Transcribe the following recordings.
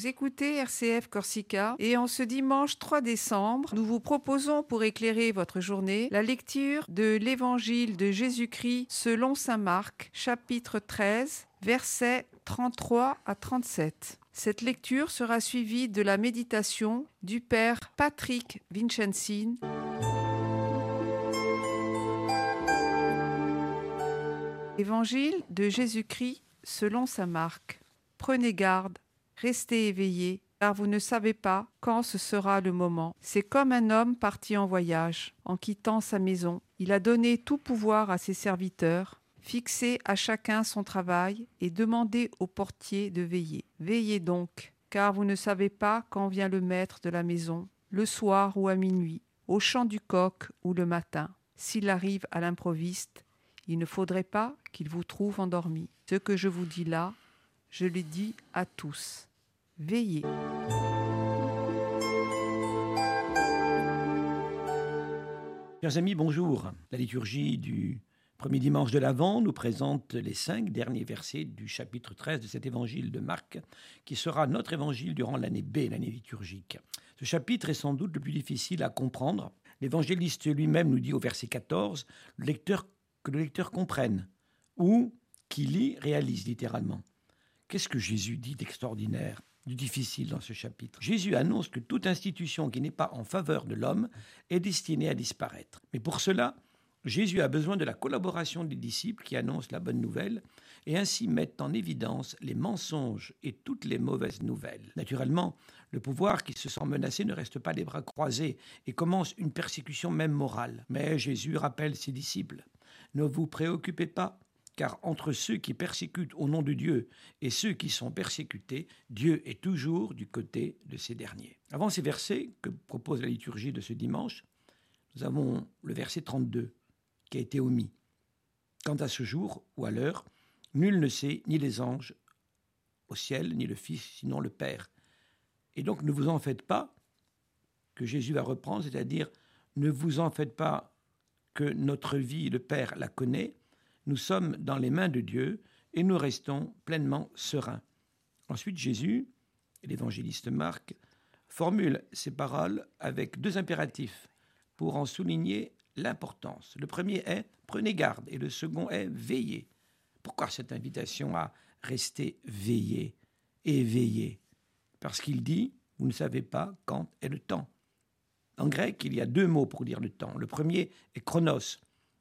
Vous écoutez RCF Corsica et en ce dimanche 3 décembre, nous vous proposons pour éclairer votre journée la lecture de l'Évangile de Jésus-Christ selon Saint Marc, chapitre 13, versets 33 à 37. Cette lecture sera suivie de la méditation du Père Patrick Vincenzin. Évangile de Jésus-Christ selon Saint Marc. Prenez garde, restez éveillés, car vous ne savez pas quand ce sera le moment. C'est comme un homme parti en voyage, en quittant sa maison. Il a donné tout pouvoir à ses serviteurs, fixé à chacun son travail et demandé au portier de veiller. Veillez donc, car vous ne savez pas quand vient le maître de la maison, le soir ou à minuit, au chant du coq ou le matin. S'il arrive à l'improviste, il ne faudrait pas qu'il vous trouve endormi. Ce que je vous dis là, je le dis à tous. Veillez. Chers amis, bonjour. La liturgie du premier dimanche de l'Avent nous présente les cinq derniers versets du chapitre 13 de cet évangile de Marc, qui sera notre évangile durant l'année B, l'année liturgique. Ce chapitre est sans doute le plus difficile à comprendre. L'évangéliste lui-même nous dit au verset 14 le lecteur, que le lecteur comprenne, ou qui lit réalise littéralement. Qu'est-ce que Jésus dit d'extraordinaire, du difficile dans ce chapitre Jésus annonce que toute institution qui n'est pas en faveur de l'homme est destinée à disparaître. Mais pour cela, Jésus a besoin de la collaboration des disciples qui annoncent la bonne nouvelle et ainsi mettent en évidence les mensonges et toutes les mauvaises nouvelles. Naturellement, le pouvoir qui se sent menacé ne reste pas les bras croisés et commence une persécution même morale. Mais Jésus rappelle ses disciples, ne vous préoccupez pas car entre ceux qui persécutent au nom de Dieu et ceux qui sont persécutés, Dieu est toujours du côté de ces derniers. Avant ces versets que propose la liturgie de ce dimanche, nous avons le verset 32 qui a été omis. Quant à ce jour ou à l'heure, nul ne sait, ni les anges au ciel, ni le Fils, sinon le Père. Et donc ne vous en faites pas, que Jésus va reprendre, c'est-à-dire ne vous en faites pas que notre vie, le Père la connaît, nous sommes dans les mains de Dieu et nous restons pleinement sereins. Ensuite, Jésus, l'évangéliste Marc, formule ces paroles avec deux impératifs pour en souligner l'importance. Le premier est prenez garde et le second est veillez. Pourquoi cette invitation à rester veillé, éveillé Parce qu'il dit, vous ne savez pas quand est le temps. En grec, il y a deux mots pour dire le temps. Le premier est chronos,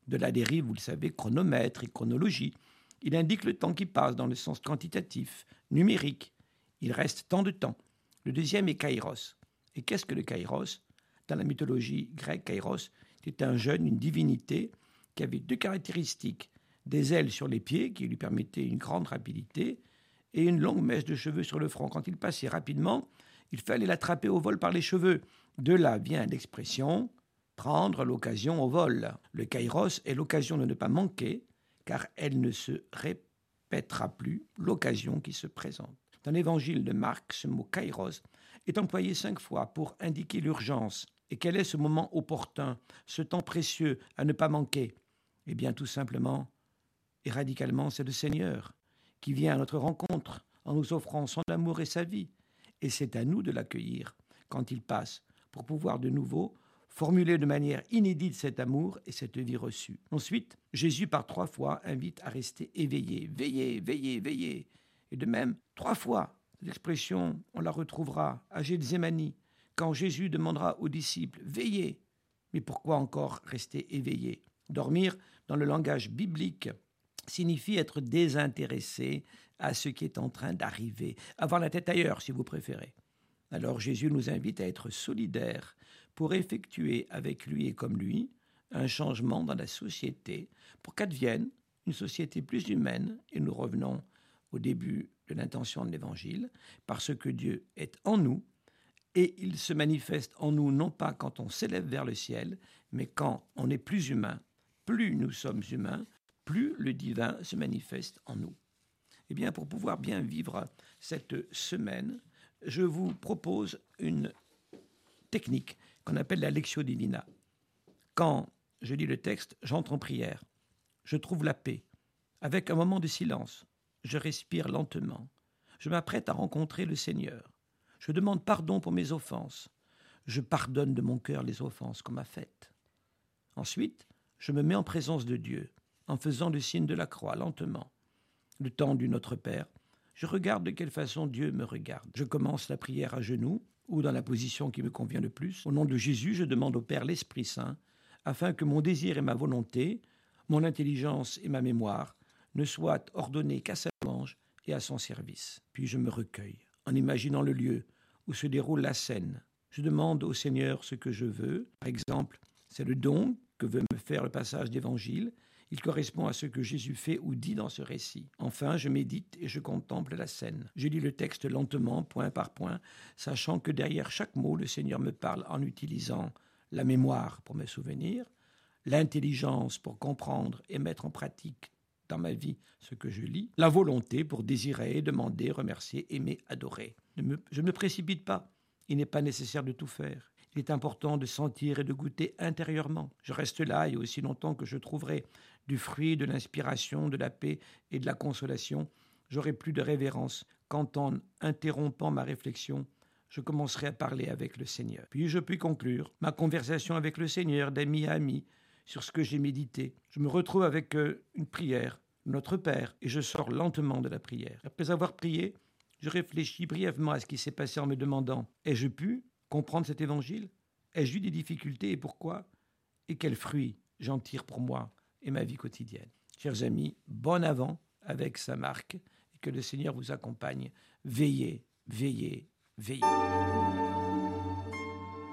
de la dérive, vous le savez, chronomètre et chronologie. Il indique le temps qui passe dans le sens quantitatif, numérique. Il reste tant de temps. Le deuxième est kairos. Et qu'est-ce que le kairos? Dans la mythologie grecque, kairos était un jeune, une divinité, qui avait deux caractéristiques. Des ailes sur les pieds, qui lui permettaient une grande rapidité, et une longue mèche de cheveux sur le front. Quand il passait rapidement, il fallait l'attraper au vol par les cheveux. De là vient l'expression prendre l'occasion au vol. Le kairos est l'occasion de ne pas manquer, car elle ne se répétera plus l'occasion qui se présente. Dans l'évangile de Marc, ce mot kairos est employé cinq fois pour indiquer l'urgence. Et quel est ce moment opportun, ce temps précieux à ne pas manquer? Eh bien, tout simplement et radicalement, c'est le Seigneur qui vient à notre rencontre en nous offrant son amour et sa vie. Et c'est à nous de l'accueillir quand il passe pour pouvoir de nouveau formuler de manière inédite cet amour et cette vie reçue. Ensuite, Jésus par trois fois invite à rester éveillé, veillez, veillez, veillez. Et de même, trois fois, l'expression, on la retrouvera à Gethsemane, quand Jésus demandera aux disciples, veillez. Mais pourquoi encore rester éveillé? Dormir, dans le langage biblique, signifie être désintéressé à ce qui est en train d'arriver, avoir la tête ailleurs si vous préférez. Alors Jésus nous invite à être solidaires pour effectuer avec lui et comme lui un changement dans la société, pour qu'advienne une société plus humaine, et nous revenons au début de l'intention de l'Évangile, parce que Dieu est en nous, et il se manifeste en nous non pas quand on s'élève vers le ciel, mais quand on est plus humain. Plus nous sommes humains, plus le divin se manifeste en nous. Eh bien, pour pouvoir bien vivre cette semaine, je vous propose une technique qu'on appelle la lectio divina. Quand je lis le texte, j'entre en prière, je trouve la paix. Avec un moment de silence, je respire lentement. Je m'apprête à rencontrer le Seigneur. Je demande pardon pour mes offenses. Je pardonne de mon cœur les offenses qu'on m'a faites. Ensuite, je me mets en présence de Dieu, en faisant le signe de la croix lentement. Le temps du Notre Père, je regarde de quelle façon Dieu me regarde. Je commence la prière à genoux ou dans la position qui me convient le plus. Au nom de Jésus, je demande au Père l'Esprit Saint, afin que mon désir et ma volonté, mon intelligence et ma mémoire ne soient ordonnés qu'à sa louange et à son service. Puis je me recueille, en imaginant le lieu où se déroule la scène. Je demande au Seigneur ce que je veux. Par exemple, c'est le don que veut me faire le passage d'évangile. Il correspond à ce que Jésus fait ou dit dans ce récit. Enfin, je médite et je contemple la scène. Je lis le texte lentement, point par point, sachant que derrière chaque mot, le Seigneur me parle en utilisant la mémoire pour me souvenir, l'intelligence pour comprendre et mettre en pratique dans ma vie ce que je lis, la volonté pour désirer, demander, remercier, aimer, adorer. je ne me précipite pas. Il n'est pas nécessaire de tout faire. Il est important de sentir et de goûter intérieurement. Je reste là et aussi longtemps que je trouverai du fruit de l'inspiration, de la paix et de la consolation, j'aurai plus de révérence quand en interrompant ma réflexion, je commencerai à parler avec le Seigneur. Puis je puis conclure ma conversation avec le Seigneur d'ami à ami sur ce que j'ai médité. Je me retrouve avec euh, une prière, Notre Père, et je sors lentement de la prière. Après avoir prié, je réfléchis brièvement à ce qui s'est passé en me demandant ai-je pu comprendre cet évangile? Ai-je eu des difficultés et pourquoi? Et quels fruits j'en tire pour moi? Et ma vie quotidienne Chers amis, bon avant avec sa marque et que le Seigneur vous accompagne. Veillez, veillez, veillez.